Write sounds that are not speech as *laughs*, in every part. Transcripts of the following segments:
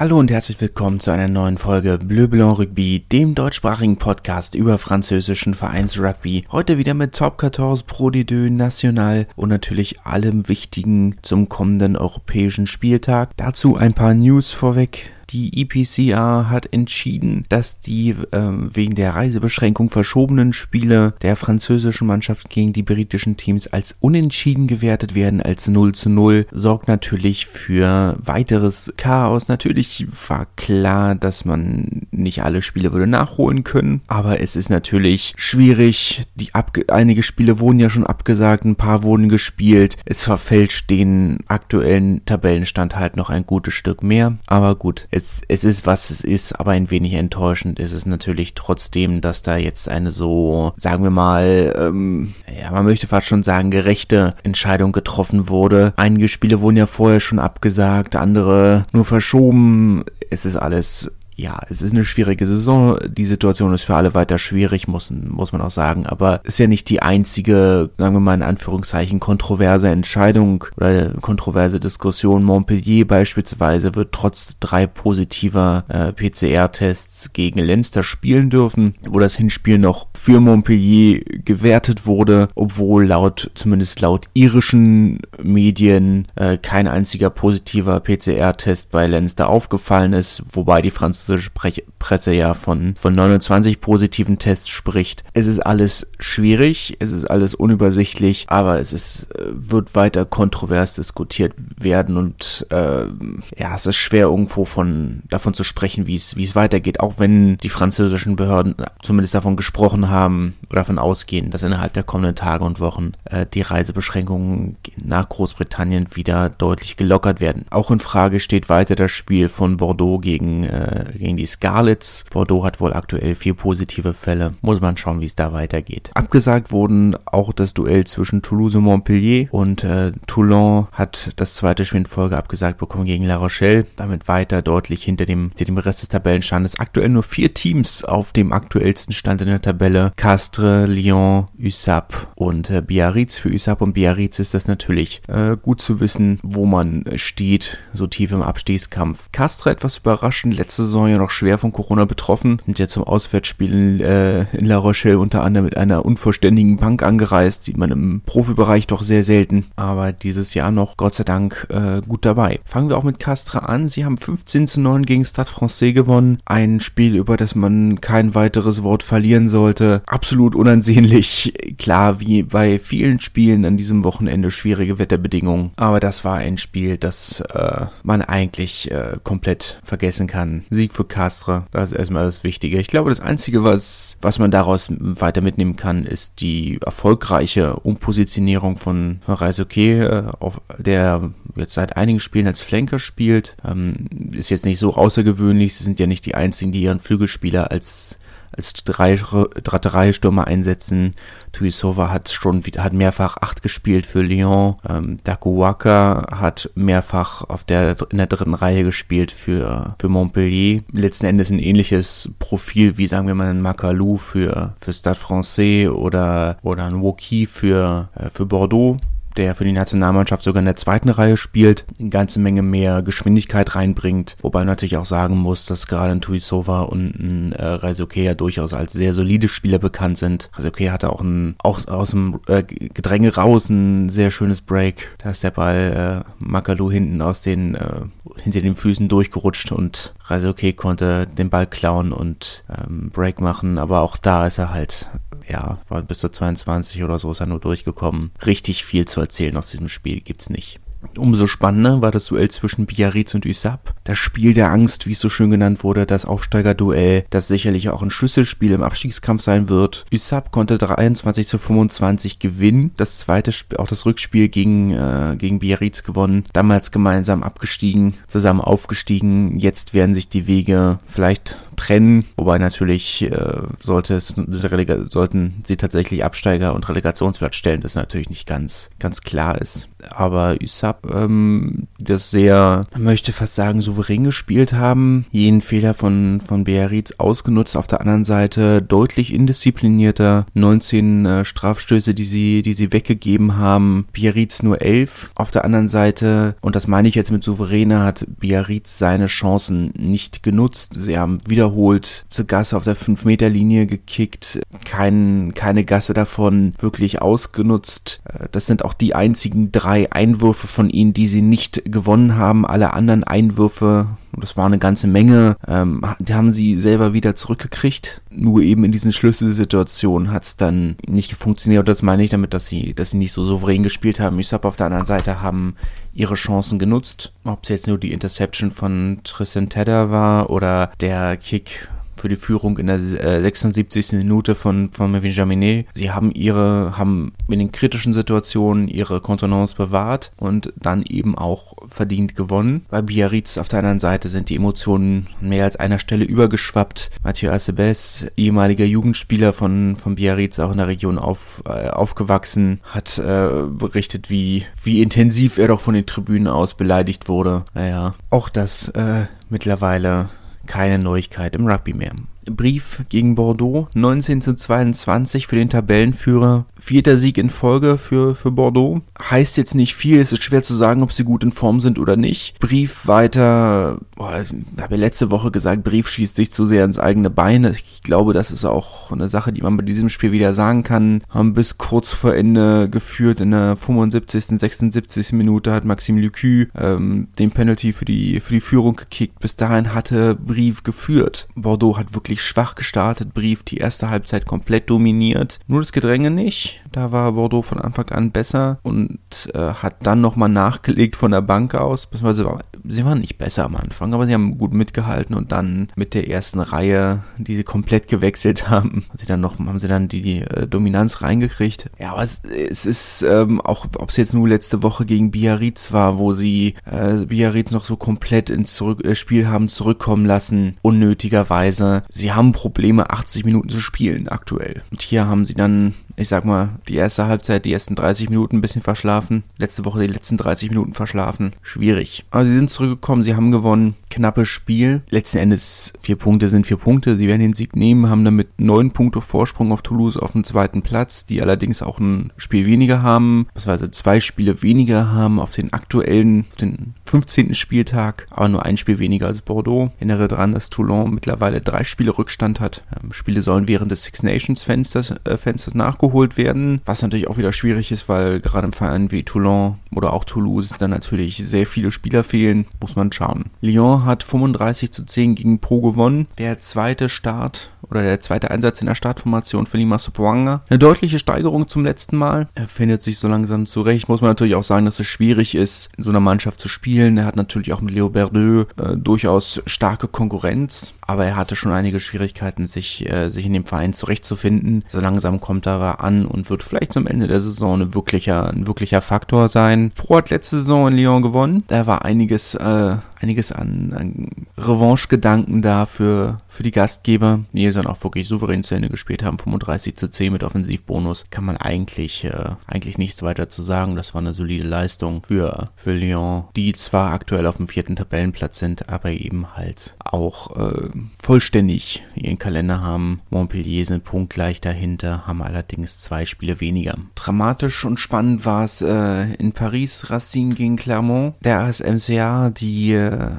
Hallo und herzlich willkommen zu einer neuen Folge Bleu Blanc Rugby, dem deutschsprachigen Podcast über französischen Vereinsrugby. Heute wieder mit Top 14 Pro de Deux National und natürlich allem Wichtigen zum kommenden europäischen Spieltag. Dazu ein paar News vorweg. Die EPCR hat entschieden, dass die ähm, wegen der Reisebeschränkung verschobenen Spiele der französischen Mannschaft gegen die britischen Teams als unentschieden gewertet werden, als 0 zu 0. Sorgt natürlich für weiteres Chaos. Natürlich war klar, dass man nicht alle Spiele würde nachholen können, aber es ist natürlich schwierig. Die einige Spiele wurden ja schon abgesagt, ein paar wurden gespielt. Es verfälscht den aktuellen Tabellenstand halt noch ein gutes Stück mehr. Aber gut, es, es ist, was es ist, aber ein wenig enttäuschend ist es natürlich trotzdem, dass da jetzt eine so, sagen wir mal, ähm, ja, man möchte fast schon sagen, gerechte Entscheidung getroffen wurde. Einige Spiele wurden ja vorher schon abgesagt, andere nur verschoben. Es ist alles ja, es ist eine schwierige Saison. Die Situation ist für alle weiter schwierig, muss, muss man auch sagen. Aber ist ja nicht die einzige, sagen wir mal in Anführungszeichen, kontroverse Entscheidung oder kontroverse Diskussion. Montpellier beispielsweise wird trotz drei positiver äh, PCR-Tests gegen Leinster spielen dürfen, wo das Hinspiel noch für Montpellier gewertet wurde, obwohl laut, zumindest laut irischen Medien, äh, kein einziger positiver PCR-Test bei Leinster aufgefallen ist, wobei die Franzosen französische Presse ja von, von 29 positiven Tests spricht. Es ist alles schwierig, es ist alles unübersichtlich, aber es ist, äh, wird weiter kontrovers diskutiert werden und äh, ja, es ist schwer irgendwo von davon zu sprechen, wie es wie es weitergeht, auch wenn die französischen Behörden zumindest davon gesprochen haben oder davon ausgehen, dass innerhalb der kommenden Tage und Wochen äh, die Reisebeschränkungen nach Großbritannien wieder deutlich gelockert werden. Auch in Frage steht weiter das Spiel von Bordeaux gegen äh, gegen die Scarlets. Bordeaux hat wohl aktuell vier positive Fälle. Muss man schauen, wie es da weitergeht. Abgesagt wurden auch das Duell zwischen Toulouse und Montpellier und äh, Toulon hat das zweite Spiel in Folge abgesagt bekommen gegen La Rochelle. Damit weiter deutlich hinter dem, hinter dem Rest des Tabellenstandes. Aktuell nur vier Teams auf dem aktuellsten Stand in der Tabelle. Castres, Lyon, USAP und äh, Biarritz. Für USAP und Biarritz ist das natürlich äh, gut zu wissen, wo man steht, so tief im Abstiegskampf. Castres etwas überraschend, letzte Saison ja noch schwer von Corona betroffen, sind jetzt zum Auswärtsspielen äh, in La Rochelle unter anderem mit einer unvollständigen Bank angereist, sieht man im Profibereich doch sehr selten, aber dieses Jahr noch Gott sei Dank äh, gut dabei. Fangen wir auch mit Castres an, sie haben 15 zu 9 gegen Stade Francais gewonnen, ein Spiel, über das man kein weiteres Wort verlieren sollte, absolut unansehnlich, klar, wie bei vielen Spielen an diesem Wochenende schwierige Wetterbedingungen, aber das war ein Spiel, das äh, man eigentlich äh, komplett vergessen kann. Sieg für Castra. Das ist erstmal das Wichtige. Ich glaube, das Einzige, was, was man daraus weiter mitnehmen kann, ist die erfolgreiche Umpositionierung von, von Reisuke, äh, der jetzt seit einigen Spielen als Flanker spielt. Ähm, ist jetzt nicht so außergewöhnlich. Sie sind ja nicht die einzigen, die ihren Flügelspieler als als drei, drei Stürmer einsetzen. Tuisova hat schon hat mehrfach acht gespielt für Lyon. Ähm, Dakuwaka hat mehrfach auf der, in der dritten Reihe gespielt für, für Montpellier. Letzten Endes ein ähnliches Profil wie, sagen wir mal, ein Macalou für, für Stade Francais oder, oder ein Woki für, äh, für Bordeaux der für die Nationalmannschaft sogar in der zweiten Reihe spielt, eine ganze Menge mehr Geschwindigkeit reinbringt. Wobei man natürlich auch sagen muss, dass gerade ein Tuisova und ein äh, Reisoke ja durchaus als sehr solide Spieler bekannt sind. Reisoke hatte auch, ein, auch aus dem äh, Gedränge raus ein sehr schönes Break. Da ist der Ball äh, Makalu hinten aus den, äh, hinter den Füßen durchgerutscht und Reisoke konnte den Ball klauen und ähm, Break machen. Aber auch da ist er halt ja, war bis zur 22 oder so ist er nur durchgekommen. Richtig viel zu erzählen aus diesem Spiel gibt's nicht. Umso spannender war das Duell zwischen Biarritz und Usap. Das Spiel der Angst, wie es so schön genannt wurde, das Aufsteigerduell, das sicherlich auch ein Schlüsselspiel im Abstiegskampf sein wird. Usap konnte 23 zu 25 gewinnen. Das zweite Spiel, auch das Rückspiel gegen, äh, gegen Biarritz gewonnen. Damals gemeinsam abgestiegen, zusammen aufgestiegen. Jetzt werden sich die Wege vielleicht trennen. Wobei natürlich äh, sollte es, sollten sie tatsächlich Absteiger und Relegationsplatz stellen, das natürlich nicht ganz, ganz klar ist. Aber USAP, ähm, das sehr, möchte fast sagen, souverän gespielt haben, jeden Fehler von, von Biarritz ausgenutzt. Auf der anderen Seite deutlich indisziplinierter, 19 äh, Strafstöße, die sie, die sie weggegeben haben. Biarritz nur 11. Auf der anderen Seite, und das meine ich jetzt mit souveräner, hat Biarritz seine Chancen nicht genutzt. Sie haben wiederholt zur Gasse auf der 5-Meter-Linie gekickt, kein, keine Gasse davon wirklich ausgenutzt. Äh, das sind auch die einzigen drei Einwürfe von ihnen, die sie nicht gewonnen haben. Alle anderen Einwürfe das war eine ganze Menge. Ähm, die haben sie selber wieder zurückgekriegt. Nur eben in diesen Schlüsselsituationen hat es dann nicht funktioniert. Und das meine ich damit, dass sie, dass sie nicht so souverän gespielt haben. Ich habe auf der anderen Seite haben ihre Chancen genutzt. Ob es jetzt nur die Interception von Tristan Tedder war oder der Kick für die Führung in der äh, 76. Minute von, von Mevin Jaminet. Sie haben ihre, haben in den kritischen Situationen ihre Kontenance bewahrt und dann eben auch verdient gewonnen. Bei Biarritz auf der anderen Seite sind die Emotionen mehr als einer Stelle übergeschwappt. Mathieu Acebes, ehemaliger Jugendspieler von, von Biarritz, auch in der Region auf, äh, aufgewachsen, hat äh, berichtet, wie, wie intensiv er doch von den Tribünen aus beleidigt wurde. Naja, auch das äh, mittlerweile keine Neuigkeit im Rugby mehr. Brief gegen Bordeaux, 19 zu 22 für den Tabellenführer. Vierter Sieg in Folge für, für Bordeaux. Heißt jetzt nicht viel, es ist schwer zu sagen, ob sie gut in Form sind oder nicht. Brief weiter, boah, ich habe ja letzte Woche gesagt, Brief schießt sich zu sehr ins eigene Bein. Ich glaube, das ist auch eine Sache, die man bei diesem Spiel wieder sagen kann. Haben bis kurz vor Ende geführt. In der 75., 76. Minute hat Maxime Lucu ähm, den Penalty für die, für die Führung gekickt. Bis dahin hatte Brief geführt. Bordeaux hat wirklich schwach gestartet, Brief die erste Halbzeit komplett dominiert. Nur das Gedränge nicht. Da war Bordeaux von Anfang an besser und äh, hat dann nochmal nachgelegt von der Bank aus. Beziehungsweise sie waren nicht besser am Anfang, aber sie haben gut mitgehalten und dann mit der ersten Reihe, die sie komplett gewechselt *laughs* haben, haben sie dann noch, haben sie dann die, die äh, Dominanz reingekriegt. Ja, aber es, es ist ähm, auch, ob es jetzt nur letzte Woche gegen Biarritz war, wo sie äh, Biarritz noch so komplett ins Zurück äh, Spiel haben zurückkommen lassen, unnötigerweise. Sie haben Probleme, 80 Minuten zu spielen aktuell. Und hier haben sie dann ich sag mal, die erste Halbzeit, die ersten 30 Minuten ein bisschen verschlafen. Letzte Woche die letzten 30 Minuten verschlafen. Schwierig. Aber sie sind zurückgekommen, sie haben gewonnen. Knappes Spiel. Letzten Endes vier Punkte sind vier Punkte. Sie werden den Sieg nehmen, haben damit neun Punkte Vorsprung auf Toulouse auf dem zweiten Platz, die allerdings auch ein Spiel weniger haben, beziehungsweise zwei Spiele weniger haben auf den aktuellen, auf den 15. Spieltag, aber nur ein Spiel weniger als Bordeaux. Erinnere dran, dass Toulon mittlerweile drei Spiele Rückstand hat. Ähm, Spiele sollen während des Six Nations Fensters, äh, Fensters nachgeholt werden, was natürlich auch wieder schwierig ist, weil gerade im Verein wie Toulon oder auch Toulouse dann natürlich sehr viele Spieler fehlen, muss man schauen. Lyon hat 35 zu 10 gegen Pro gewonnen. Der zweite Start oder der zweite Einsatz in der Startformation für Lima Sopoanga. Eine deutliche Steigerung zum letzten Mal. Er findet sich so langsam zurecht. Muss man natürlich auch sagen, dass es schwierig ist, in so einer Mannschaft zu spielen. Er hat natürlich auch mit Leo Berdeux äh, durchaus starke Konkurrenz, aber er hatte schon einige Schwierigkeiten, sich, äh, sich in dem Verein zurechtzufinden. So langsam kommt er an und wird vielleicht zum Ende der Saison ein wirklicher, ein wirklicher Faktor sein. Pro hat letzte Saison in Lyon gewonnen. Da war einiges, äh, einiges an, an Revanche-Gedanken da für, für die Gastgeber, die dann auch wirklich souverän zu Ende gespielt haben. 35 zu 10 mit Offensivbonus. Kann man eigentlich, äh, eigentlich nichts weiter zu sagen. Das war eine solide Leistung für, für Lyon, die zwar aktuell auf dem vierten Tabellenplatz sind, aber eben halt auch äh, vollständig ihren Kalender haben. Montpellier sind punktgleich dahinter, haben allerdings zwei Spiele weniger. Dramatisch und spannend war es äh, in Paris, Racine gegen Clermont. Der ASMCA, die äh,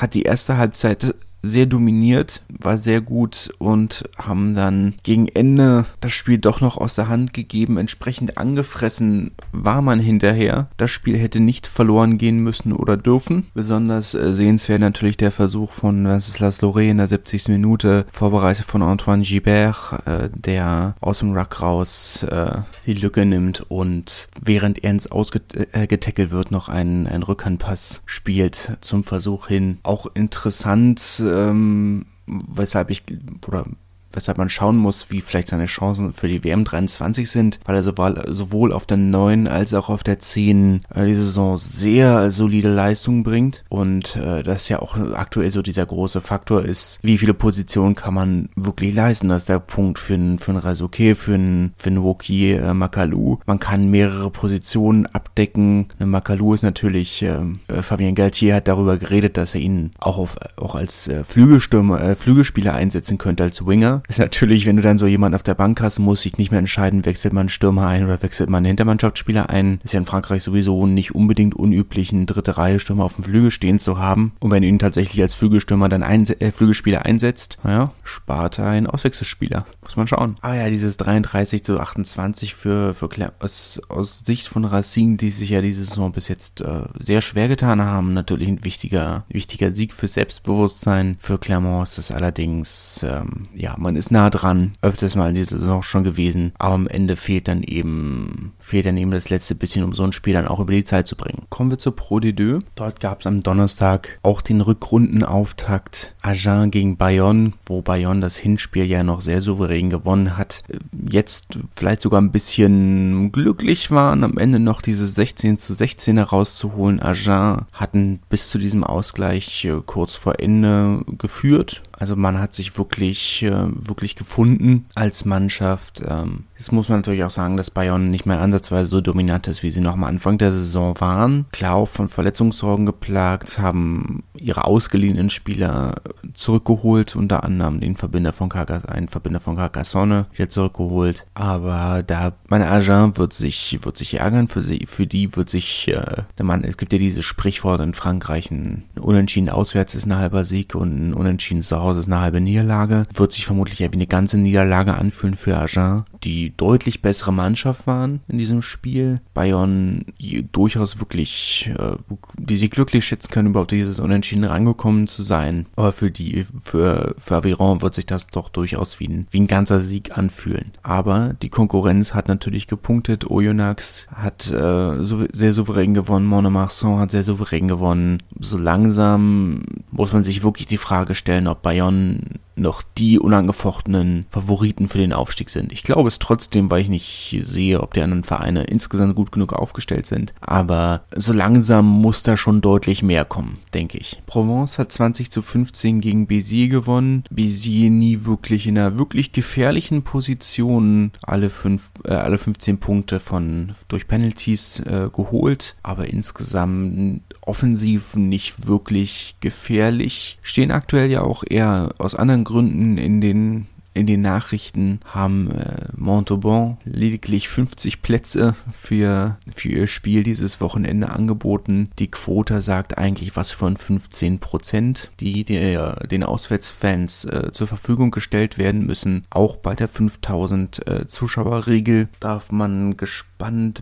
hat die erste Halbzeit sehr dominiert, war sehr gut und haben dann gegen Ende das Spiel doch noch aus der Hand gegeben. Entsprechend angefressen war man hinterher. Das Spiel hätte nicht verloren gehen müssen oder dürfen. Besonders äh, sehenswert natürlich der Versuch von Wenceslas Loré in der 70. Minute, vorbereitet von Antoine Gibert, äh, der aus dem Ruck raus äh, die Lücke nimmt und während er ins Ausgetackelt wird, noch einen, einen Rückhandpass spielt zum Versuch hin. Auch interessant, ähm, weshalb ich, oder weshalb man schauen muss, wie vielleicht seine Chancen für die WM 23 sind, weil er sowohl, sowohl auf der 9 als auch auf der 10 äh, die Saison sehr solide Leistungen bringt und äh, das ja auch aktuell so dieser große Faktor ist, wie viele Positionen kann man wirklich leisten. Das ist der Punkt für einen für einen Rasuke, für einen für einen Woki äh, Makalu. Man kann mehrere Positionen abdecken. Eine Makalu ist natürlich, ähm, äh, Fabien Galtier hat darüber geredet, dass er ihn auch auf auch als äh, Flügelstürmer, äh, Flügelspieler einsetzen könnte als Winger. Ist natürlich, wenn du dann so jemanden auf der Bank hast, muss ich nicht mehr entscheiden, wechselt man Stürmer ein oder wechselt man Hintermannschaftsspieler ein. Ist ja in Frankreich sowieso nicht unbedingt unüblich, einen dritte Reihe Stürmer auf dem Flügel stehen zu haben. Und wenn du ihn tatsächlich als Flügelstürmer dann einse äh, Flügelspieler einsetzt, naja, spart er einen Auswechselspieler. Muss man schauen. Ah ja, dieses 33 zu 28 für, für aus, aus Sicht von Racing, die sich ja diese Saison bis jetzt äh, sehr schwer getan haben, natürlich ein wichtiger, wichtiger Sieg für Selbstbewusstsein. Für Clermont ist das allerdings, ähm, ja, man ist nah dran, öfters mal in dieser Saison schon gewesen, aber am Ende fehlt dann eben, fehlt dann eben das letzte bisschen, um so ein Spiel dann auch über die Zeit zu bringen. Kommen wir zur Pro D2. Dort gab es am Donnerstag auch den Rückrundenauftakt Agen gegen Bayonne, wo Bayonne das Hinspiel ja noch sehr souverän gewonnen hat. Jetzt vielleicht sogar ein bisschen glücklich waren, am Ende noch diese 16 zu 16 herauszuholen. Agen hatten bis zu diesem Ausgleich äh, kurz vor Ende geführt. Also man hat sich wirklich, äh, wirklich gefunden als Mannschaft. Ähm, Jetzt muss man natürlich auch sagen, dass Bayern nicht mehr ansatzweise so dominant ist, wie sie noch am Anfang der Saison waren. Klar auch von Verletzungssorgen geplagt, haben ihre ausgeliehenen Spieler zurückgeholt, unter anderem den Verbinder von Carcassonne, einen Verbinder von Carcassonne wieder zurückgeholt. Aber da, meine Agent wird sich, wird sich ärgern, für sie, für die wird sich, äh, der Mann, es gibt ja dieses Sprichwort in Frankreich, ein Unentschieden auswärts ist ein halber Sieg und ein Unentschieden zu Hause ist eine halbe Niederlage. Wird sich vermutlich ja wie eine ganze Niederlage anfühlen für Agent, die deutlich bessere Mannschaft waren in diesem Spiel. Bayern durchaus wirklich, äh, die sie glücklich schätzen können, überhaupt dieses Unentschieden rangekommen zu sein. Aber für die, für, für Aviron wird sich das doch durchaus wie ein, wie ein ganzer Sieg anfühlen. Aber die Konkurrenz hat natürlich gepunktet. Oyonnax hat äh, so, sehr souverän gewonnen. Monemarsan hat sehr souverän gewonnen. So langsam muss man sich wirklich die Frage stellen, ob Bayonne noch die unangefochtenen Favoriten für den Aufstieg sind. Ich glaube es trotzdem, weil ich nicht sehe, ob die anderen Vereine insgesamt gut genug aufgestellt sind. Aber so langsam muss da schon deutlich mehr kommen, denke ich. Provence hat 20 zu 15 gegen Béziers gewonnen. Béziers nie wirklich in einer wirklich gefährlichen Position. Alle, fünf, äh, alle 15 Punkte von durch Penalties äh, geholt. Aber insgesamt offensiv nicht wirklich gefährlich. Stehen aktuell ja auch eher aus anderen Gründen in den in den Nachrichten haben äh, Montauban lediglich 50 Plätze für, für ihr Spiel dieses Wochenende angeboten. Die Quote sagt eigentlich was von 15 Prozent, die der, den Auswärtsfans äh, zur Verfügung gestellt werden müssen. Auch bei der 5000 äh, Zuschauerregel darf man gespannt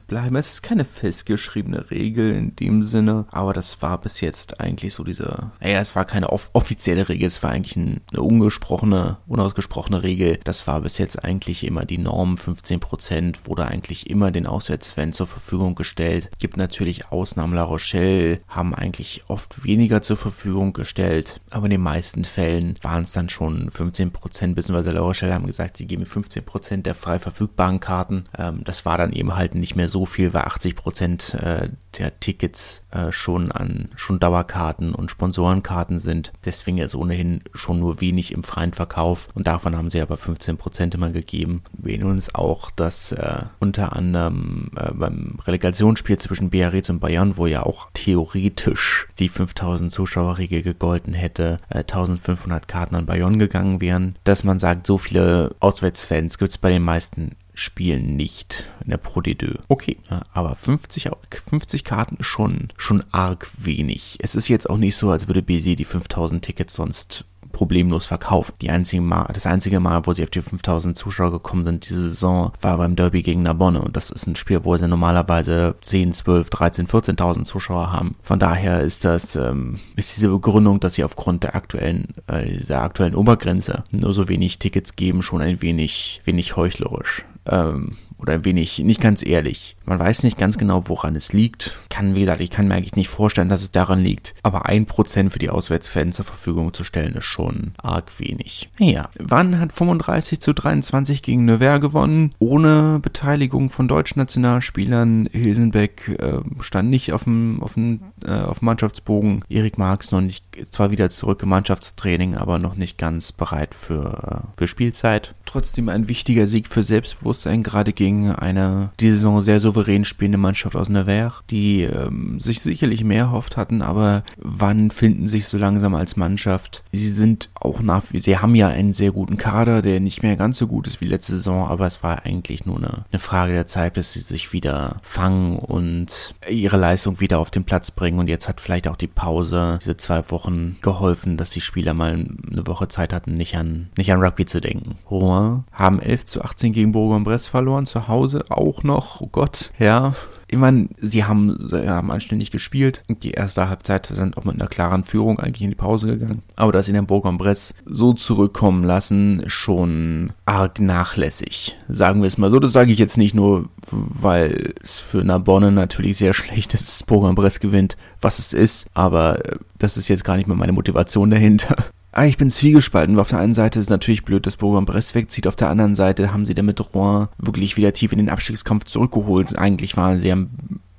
bleiben. Es ist keine festgeschriebene Regel in dem Sinne, aber das war bis jetzt eigentlich so diese, naja, es war keine off offizielle Regel, es war eigentlich ein, eine ungesprochene, unausgesprochene Regel. Das war bis jetzt eigentlich immer die Norm. 15% wurde eigentlich immer den Auswärtsfans zur Verfügung gestellt. Gibt natürlich Ausnahmen. La Rochelle haben eigentlich oft weniger zur Verfügung gestellt. Aber in den meisten Fällen waren es dann schon 15%, beziehungsweise La Rochelle haben gesagt, sie geben 15% der frei verfügbaren Karten. Ähm, das war dann eben halt nicht mehr so viel, weil 80% äh, der Tickets äh, schon an schon Dauerkarten und Sponsorenkarten sind. Deswegen ist ohnehin schon nur wenig im freien Verkauf und davon haben sie aber 15% immer gegeben. Wir erinnern uns auch, dass äh, unter anderem äh, beim Relegationsspiel zwischen Biarritz und Bayern, wo ja auch theoretisch die 5000 Zuschauerregel gegolten hätte, äh, 1500 Karten an Bayern gegangen wären, dass man sagt, so viele Auswärtsfans gibt es bei den meisten Spielen nicht in der Pro D2. Okay, aber 50, 50 Karten ist schon, schon arg wenig. Es ist jetzt auch nicht so, als würde BC die 5000 Tickets sonst problemlos verkauft. Die einzige Mal, das einzige Mal, wo sie auf die 5000 Zuschauer gekommen sind diese Saison, war beim Derby gegen Narbonne und das ist ein Spiel, wo sie normalerweise 10, 12, 13, 14.000 Zuschauer haben. Von daher ist das, ähm, ist diese Begründung, dass sie aufgrund der aktuellen, äh, der aktuellen Obergrenze nur so wenig Tickets geben, schon ein wenig, wenig heuchlerisch. Ähm, oder ein wenig nicht ganz ehrlich. Man weiß nicht ganz genau, woran es liegt. Kann, wie gesagt, ich kann mir eigentlich nicht vorstellen, dass es daran liegt. Aber ein Prozent für die Auswärtsfans zur Verfügung zu stellen, ist schon arg wenig. Naja, Wann hat 35 zu 23 gegen Nevers gewonnen, ohne Beteiligung von deutschen Nationalspielern. Hilsenbeck äh, stand nicht auf dem, auf dem äh, auf Mannschaftsbogen. Erik Marx noch nicht, zwar wieder zurück im Mannschaftstraining, aber noch nicht ganz bereit für, äh, für Spielzeit. Trotzdem ein wichtiger Sieg für Selbstbewusstsein, gerade gegen eine die Saison sehr souverän spielende Mannschaft aus Nevers, die ähm, sich sicherlich mehr hofft hatten, aber wann finden sich so langsam als Mannschaft? Sie sind auch nach, sie haben ja einen sehr guten Kader, der nicht mehr ganz so gut ist wie letzte Saison, aber es war eigentlich nur eine, eine Frage der Zeit, bis sie sich wieder fangen und ihre Leistung wieder auf den Platz bringen und jetzt hat vielleicht auch die Pause, diese zwei Wochen geholfen, dass die Spieler mal eine Woche Zeit hatten, nicht an, nicht an Rugby zu denken. Rouen haben 11 zu 18 gegen Bourg-en-Bresse verloren, zu Hause auch noch, oh Gott, ja. Ich meine, sie haben, sie haben anständig gespielt. Die erste Halbzeit sind auch mit einer klaren Führung eigentlich in die Pause gegangen. Aber dass sie den Bourg-en-Bresse so zurückkommen lassen, schon arg nachlässig. Sagen wir es mal so. Das sage ich jetzt nicht nur, weil es für Narbonne natürlich sehr *laughs* schlecht ist, dass Bourg-en-Bresse gewinnt, was es ist. Aber das ist jetzt gar nicht mehr meine Motivation dahinter. Ah, ich bin zwiegespalten. Auf der einen Seite ist es natürlich blöd, dass Bourg-en-Bresse wegzieht. Auf der anderen Seite haben sie dann mit Rouen wirklich wieder tief in den Abstiegskampf zurückgeholt. Eigentlich waren sie ja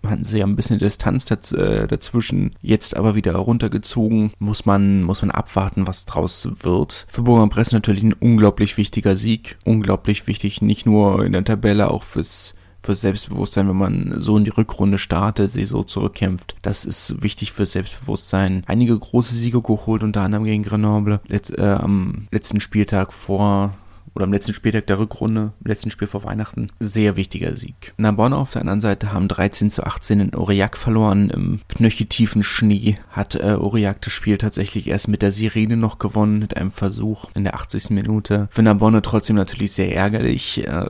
hatten sie ja ein bisschen Distanz daz äh, dazwischen, jetzt aber wieder runtergezogen. Muss man, muss man abwarten, was draus wird. Für Bourg-en-Bresse natürlich ein unglaublich wichtiger Sieg. Unglaublich wichtig, nicht nur in der Tabelle, auch fürs fürs Selbstbewusstsein, wenn man so in die Rückrunde startet, sich so zurückkämpft. Das ist wichtig fürs Selbstbewusstsein. Einige große Siege geholt, unter anderem gegen Grenoble, letzt, äh, am letzten Spieltag vor oder am letzten Spieltag der Rückrunde, im letzten Spiel vor Weihnachten, sehr wichtiger Sieg. Narbonne auf der anderen Seite haben 13 zu 18 in Aurillac verloren. Im knöcheltiefen Schnee hat äh, Aurillac das Spiel tatsächlich erst mit der Sirene noch gewonnen, mit einem Versuch in der 80. Minute. Für Narbonne trotzdem natürlich sehr ärgerlich. Äh,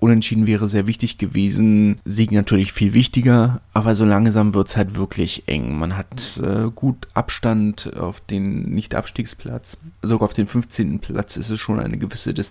Unentschieden wäre sehr wichtig gewesen. Sieg natürlich viel wichtiger, aber so langsam wird's halt wirklich eng. Man hat äh, gut Abstand auf den Nicht-Abstiegsplatz. Sogar auf den 15. Platz ist es schon eine gewisse Distanz.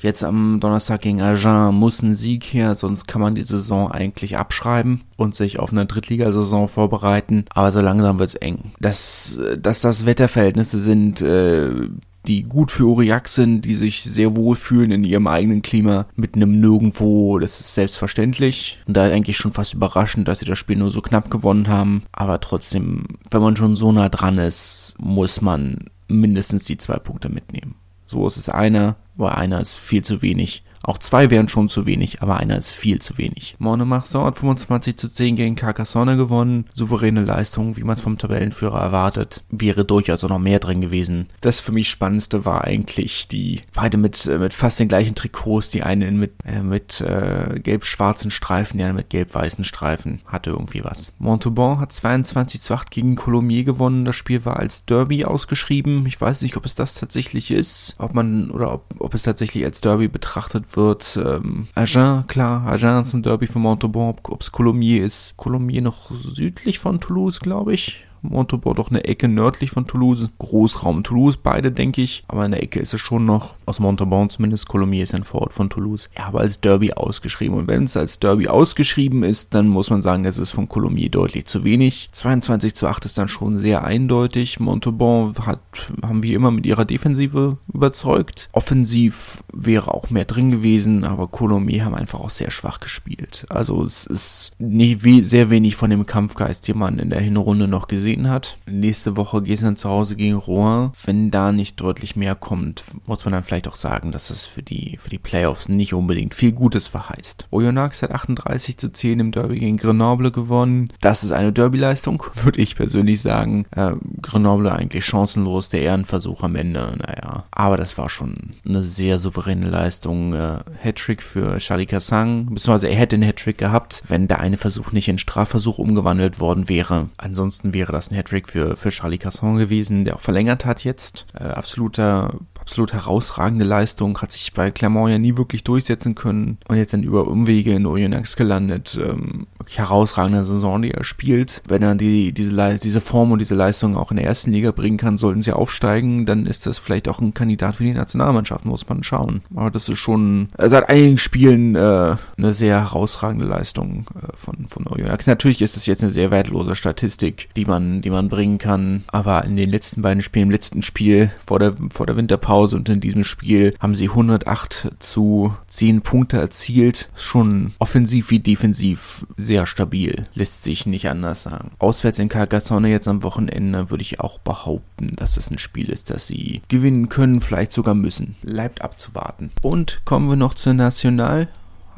Jetzt am Donnerstag gegen Agen muss ein Sieg her, sonst kann man die Saison eigentlich abschreiben und sich auf eine Drittligasaison vorbereiten. Aber so langsam wird's eng. Dass, dass das Wetterverhältnisse sind, äh, die gut für Aurillac sind, die sich sehr wohl fühlen in ihrem eigenen Klima, mit einem Nirgendwo, das ist selbstverständlich. Und da eigentlich schon fast überraschend, dass sie das Spiel nur so knapp gewonnen haben. Aber trotzdem, wenn man schon so nah dran ist, muss man mindestens die zwei Punkte mitnehmen. So ist es einer, aber einer ist viel zu wenig. Auch zwei wären schon zu wenig, aber einer ist viel zu wenig. Monemarsan hat 25 zu 10 gegen Carcassonne gewonnen. Souveräne Leistung, wie man es vom Tabellenführer erwartet. Wäre durchaus auch noch mehr drin gewesen. Das für mich Spannendste war eigentlich die beide mit, äh, mit fast den gleichen Trikots. Die eine mit, äh, mit äh, gelb-schwarzen Streifen, die andere mit gelb-weißen Streifen. Hatte irgendwie was. Montauban hat 22 zu 8 gegen Colomiers gewonnen. Das Spiel war als Derby ausgeschrieben. Ich weiß nicht, ob es das tatsächlich ist. Ob man, oder ob, ob es tatsächlich als Derby betrachtet wird. Ähm, Agen, klar, Agen ist ein Derby für Montauban, ob es Colomiers ist. Colomiers noch südlich von Toulouse, glaube ich. Montauban doch eine Ecke nördlich von Toulouse. Großraum Toulouse, beide denke ich. Aber in der Ecke ist es schon noch, aus Montauban zumindest, Colomiers ist ein Vorort von Toulouse. Ja, aber als Derby ausgeschrieben. Und wenn es als Derby ausgeschrieben ist, dann muss man sagen, es ist von Colomiers deutlich zu wenig. 22 zu 8 ist dann schon sehr eindeutig. Montauban hat, haben wie immer mit ihrer Defensive überzeugt. Offensiv wäre auch mehr drin gewesen, aber Colomiers haben einfach auch sehr schwach gespielt. Also es ist nicht sehr wenig von dem Kampfgeist, den man in der Hinrunde noch gesehen gesehen hat. Nächste Woche geht es dann zu Hause gegen Rouen. Wenn da nicht deutlich mehr kommt, muss man dann vielleicht auch sagen, dass das für die, für die Playoffs nicht unbedingt viel Gutes verheißt. Oyonnax hat 38 zu 10 im Derby gegen Grenoble gewonnen. Das ist eine Derby-Leistung, *laughs* würde ich persönlich sagen. Äh, Grenoble eigentlich chancenlos, der Ehrenversuch am Ende, naja. Aber das war schon eine sehr souveräne Leistung. Äh, Hattrick für Charlie Cassang, beziehungsweise er hätte einen Hattrick gehabt, wenn der eine Versuch nicht in Strafversuch umgewandelt worden wäre. Ansonsten wäre das das ein Hattrick für, für Charlie Casson gewesen, der auch verlängert hat jetzt. Äh, absoluter absolut herausragende Leistung, hat sich bei Clermont ja nie wirklich durchsetzen können und jetzt dann über Umwege in Oyonnax gelandet. Ähm, herausragende Saison, die er spielt. Wenn er die, diese, diese Form und diese Leistung auch in der ersten Liga bringen kann, sollten sie aufsteigen, dann ist das vielleicht auch ein Kandidat für die Nationalmannschaft, muss man schauen. Aber das ist schon äh, seit einigen Spielen äh, eine sehr herausragende Leistung äh, von, von Oyonnax. Natürlich ist es jetzt eine sehr wertlose Statistik, die man, die man bringen kann, aber in den letzten beiden Spielen, im letzten Spiel vor der, vor der Winterpause und in diesem Spiel haben sie 108 zu 10 Punkte erzielt. Schon offensiv wie defensiv sehr stabil, lässt sich nicht anders sagen. Auswärts in Carcassonne jetzt am Wochenende würde ich auch behaupten, dass es ein Spiel ist, das sie gewinnen können, vielleicht sogar müssen. Bleibt abzuwarten. Und kommen wir noch zur National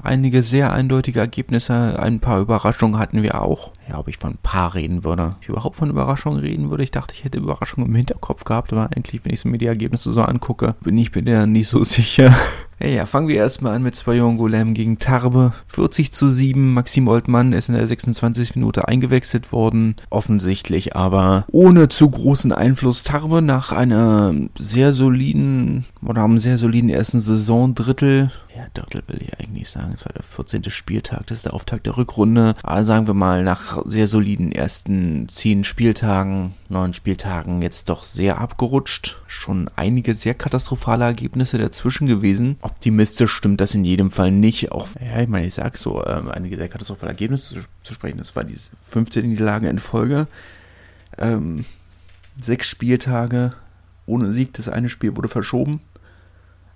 einige sehr eindeutige Ergebnisse, ein paar Überraschungen hatten wir auch. Ja, ob ich von ein paar reden würde. Ob ich überhaupt von Überraschungen reden würde. Ich dachte, ich hätte Überraschungen im Hinterkopf gehabt, aber eigentlich, wenn ich mir die Ergebnisse so angucke, bin ich mir da nicht so *laughs* sicher. Hey, ja, fangen wir erstmal an mit Spayon Golem gegen Tarbe. 40 zu 7. Maxim Oldmann ist in der 26. Minute eingewechselt worden. Offensichtlich aber ohne zu großen Einfluss. Tarbe nach einer sehr soliden oder einem sehr soliden ersten Saisondrittel. Ja, Drittel will ich eigentlich sagen. Es war der 14. Spieltag. Das ist der Auftakt der Rückrunde. Aber sagen wir mal, nach sehr soliden ersten 10 Spieltagen, 9 Spieltagen jetzt doch sehr abgerutscht. Schon einige sehr katastrophale Ergebnisse dazwischen gewesen optimistisch stimmt das in jedem Fall nicht. Auch, ja, ich meine, ich sag so, ähm, einige sehr katastrophale Ergebnisse zu, zu, sprechen. Das war die 15 Niederlagen in Folge. Ähm, sechs Spieltage ohne Sieg. Das eine Spiel wurde verschoben.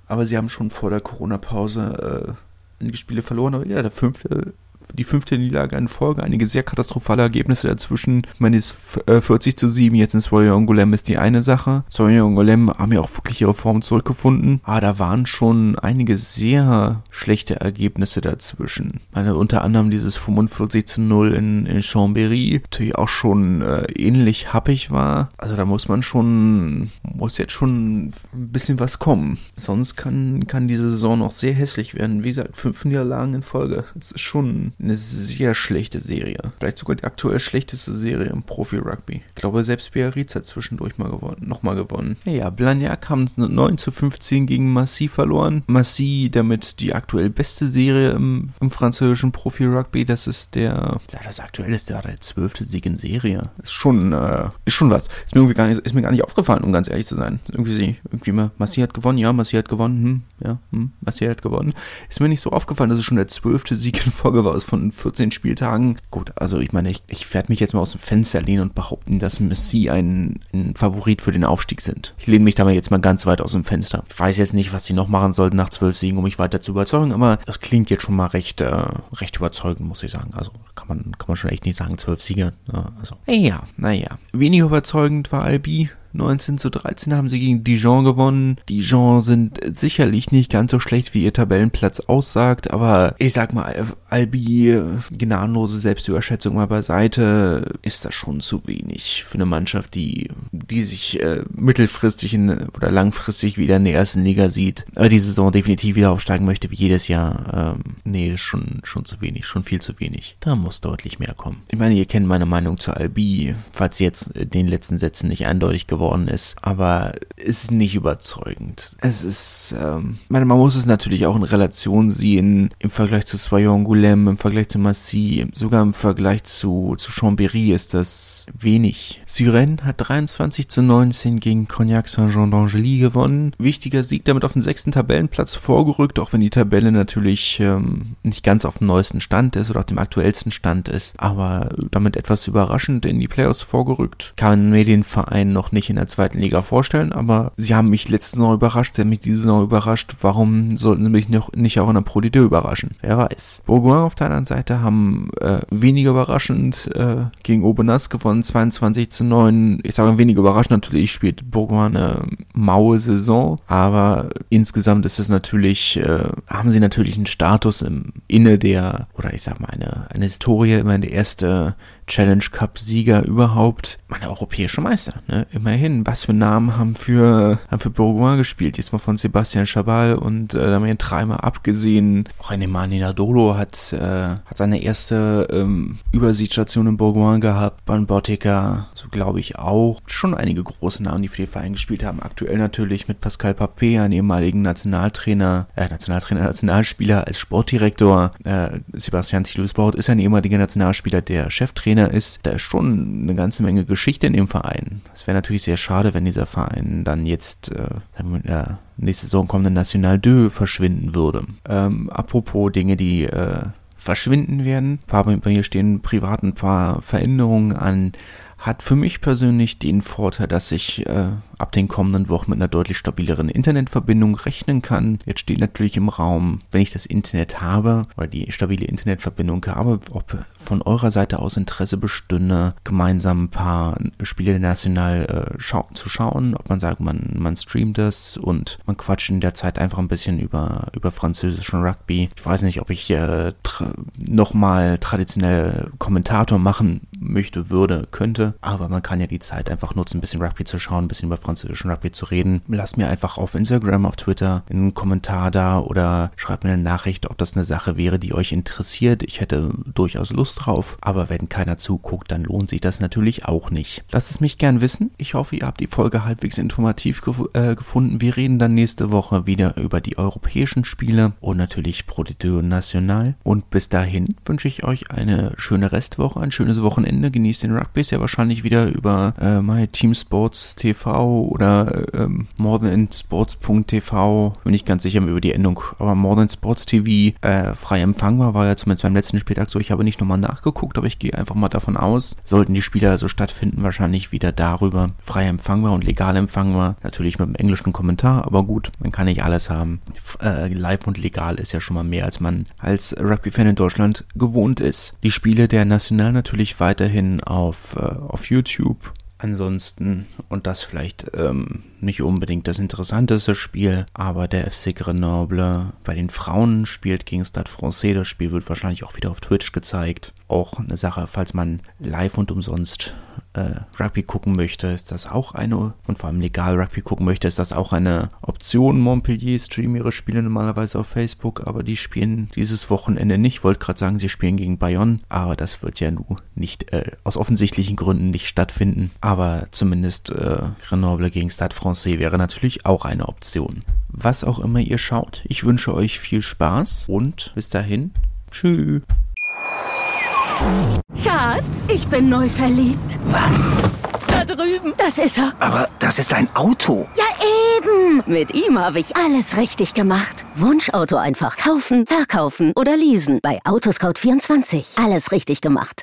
Aber sie haben schon vor der Corona-Pause äh, einige Spiele verloren. Aber ja, der fünfte die fünfte Niederlage in Folge, einige sehr katastrophale Ergebnisse dazwischen. Ich meine, ist 40 zu 7 jetzt in Swoyon Golem ist die eine Sache. Swoyon Golem haben ja auch wirklich ihre Form zurückgefunden. Aber da waren schon einige sehr schlechte Ergebnisse dazwischen. meine, unter anderem dieses 45 zu 0 in, in Chambéry, natürlich auch schon äh, ähnlich happig war. Also da muss man schon, muss jetzt schon ein bisschen was kommen. Sonst kann, kann diese Saison noch sehr hässlich werden. Wie gesagt, fünf Niederlagen in Folge. Das ist schon eine sehr schlechte Serie. Vielleicht sogar die aktuell schlechteste Serie im Profi-Rugby. Ich glaube, selbst Biarritz hat zwischendurch mal gewonnen, nochmal gewonnen. Ja, Blagnac haben 9 zu 15 gegen Massy verloren. Massy damit die aktuell beste Serie im, im französischen Profi-Rugby. Das ist der, ja, das aktuelle ist der, der zwölfte Sieg in Serie. Ist schon, äh, ist schon was. Ist mir irgendwie gar nicht, ist mir gar nicht aufgefallen, um ganz ehrlich zu sein. Irgendwie, irgendwie mal, Massy hat gewonnen, ja, Massy hat gewonnen, hm, ja, hm, Massy hat gewonnen. Ist mir nicht so aufgefallen, dass es schon der zwölfte Sieg in Folge war von 14 Spieltagen. Gut, also ich meine, ich, ich werde mich jetzt mal aus dem Fenster lehnen und behaupten, dass Messi ein, ein Favorit für den Aufstieg sind. Ich lehne mich da mal jetzt mal ganz weit aus dem Fenster. Ich weiß jetzt nicht, was sie noch machen sollten nach zwölf Siegen, um mich weiter zu überzeugen, aber das klingt jetzt schon mal recht, äh, recht überzeugend, muss ich sagen. Also kann man, kann man schon echt nicht sagen, zwölf Siege. Ne? Also, ja, naja. Weniger überzeugend war Albi. 19 zu 13 haben sie gegen Dijon gewonnen. Dijon sind sicherlich nicht ganz so schlecht, wie ihr Tabellenplatz aussagt, aber ich sag mal, Albi, gnadenlose Selbstüberschätzung mal beiseite, ist das schon zu wenig für eine Mannschaft, die, die sich äh, mittelfristig in, oder langfristig wieder in der ersten Liga sieht, aber die Saison definitiv wieder aufsteigen möchte, wie jedes Jahr. Ähm, nee, das ist schon, schon zu wenig, schon viel zu wenig. Da muss deutlich mehr kommen. Ich meine, ihr kennt meine Meinung zu Albi, falls jetzt in den letzten Sätzen nicht eindeutig geworden geworden ist, aber ist nicht überzeugend. Es ist, ähm, meine, man muss es natürlich auch in Relation sehen im Vergleich zu Soyon Goulem, im Vergleich zu Massy, sogar im Vergleich zu, zu Chambéry ist das wenig. Syren hat 23 zu 19 gegen Cognac Saint-Jean d'Angely gewonnen. Wichtiger Sieg damit auf den sechsten Tabellenplatz vorgerückt, auch wenn die Tabelle natürlich ähm, nicht ganz auf dem neuesten Stand ist oder auf dem aktuellsten Stand ist, aber damit etwas überraschend in die Playoffs vorgerückt. Kann mir den Verein noch nicht in der zweiten Liga vorstellen, aber sie haben mich letzte Saison überrascht, sie haben mich diese Saison überrascht. Warum sollten sie mich noch, nicht auch in der Pro überraschen? Wer weiß. Bourgoin auf der anderen Seite haben äh, weniger überraschend äh, gegen Aubenas gewonnen, 22 zu 9. Ich sage weniger überraschend, natürlich spielt Bourgoin eine maue Saison, aber insgesamt ist es natürlich, äh, haben sie natürlich einen Status im Inne der, oder ich sag mal, eine, eine Historie, immer der erste Challenge Cup-Sieger überhaupt. Meine europäische Meister, ne? Immerhin. Was für Namen haben für, haben für Bourgoin gespielt? Diesmal von Sebastian Chabal und äh, Damien Treimer abgesehen. Auch ein Nemani Nadolo hat, äh, hat seine erste ähm, Übersiedstation in Bourgoin gehabt. Ban Bottica, so glaube ich auch. Schon einige große Namen, die für den Verein gespielt haben. Aktuell natürlich mit Pascal Papé, einem ehemaligen Nationaltrainer, äh, Nationaltrainer, Nationalspieler als Sportdirektor. Äh, Sebastian Thielus-Baut ist ein ehemaliger Nationalspieler, der Cheftrainer ist. Da ist schon eine ganze Menge Geschichte in dem Verein. Es wäre natürlich sehr schade, wenn dieser Verein dann jetzt äh, mit der nächste Saison kommenden National 2 verschwinden würde. Ähm, apropos Dinge, die äh, verschwinden werden. Bei mir stehen privat ein paar Veränderungen an. Hat für mich persönlich den Vorteil, dass ich äh, ab den kommenden Wochen mit einer deutlich stabileren Internetverbindung rechnen kann. Jetzt steht natürlich im Raum, wenn ich das Internet habe oder die stabile Internetverbindung habe, ob von eurer Seite aus Interesse bestünde, gemeinsam ein paar Spiele National äh, schau zu schauen, ob man sagt, man, man streamt das und man quatscht in der Zeit einfach ein bisschen über, über französischen Rugby. Ich weiß nicht, ob ich äh, tra nochmal traditionell Kommentator machen möchte, würde, könnte, aber man kann ja die Zeit einfach nutzen, ein bisschen Rugby zu schauen, ein bisschen über französischen Rugby zu reden. Lasst mir einfach auf Instagram, auf Twitter einen Kommentar da oder schreibt mir eine Nachricht, ob das eine Sache wäre, die euch interessiert. Ich hätte durchaus Lust drauf, aber wenn keiner zuguckt, dann lohnt sich das natürlich auch nicht. Lasst es mich gern wissen. Ich hoffe, ihr habt die Folge halbwegs informativ gef äh, gefunden. Wir reden dann nächste Woche wieder über die europäischen Spiele und natürlich Pro National. Und bis dahin wünsche ich euch eine schöne Restwoche, ein schönes Wochenende. Genießt den Rugby, ist ja wahrscheinlich wieder über äh, My Team Sports TV oder ähm, modernsports.tv. Bin nicht ganz sicher über die Endung, aber TV äh, frei empfangbar war ja zumindest beim letzten Spieltag so. Ich habe nicht nochmal nachgeguckt, aber ich gehe einfach mal davon aus, sollten die Spiele also stattfinden, wahrscheinlich wieder darüber frei empfangbar und legal empfangbar. Natürlich mit einem englischen Kommentar, aber gut, man kann nicht alles haben. Äh, live und legal ist ja schon mal mehr, als man als Rugby-Fan in Deutschland gewohnt ist. Die Spiele der National natürlich weiterhin auf, äh, auf YouTube Ansonsten, und das vielleicht ähm, nicht unbedingt das interessanteste Spiel, aber der FC Grenoble bei den Frauen spielt gegen Stade Francais. Das Spiel wird wahrscheinlich auch wieder auf Twitch gezeigt. Auch eine Sache, falls man live und umsonst äh, Rugby gucken möchte, ist das auch eine, und vor allem legal Rugby gucken möchte, ist das auch eine Option. Montpellier streamen ihre Spiele normalerweise auf Facebook, aber die spielen dieses Wochenende nicht. Ich wollte gerade sagen, sie spielen gegen Bayonne, aber das wird ja nun nicht, äh, aus offensichtlichen Gründen nicht stattfinden. Aber zumindest äh, Grenoble gegen Stade Francais wäre natürlich auch eine Option. Was auch immer ihr schaut, ich wünsche euch viel Spaß und bis dahin, tschüss. Schatz, ich bin neu verliebt. Was? Da drüben. Das ist er. Aber das ist ein Auto. Ja, eben. Mit ihm habe ich alles richtig gemacht. Wunschauto einfach kaufen, verkaufen oder leasen. Bei Autoscout24. Alles richtig gemacht.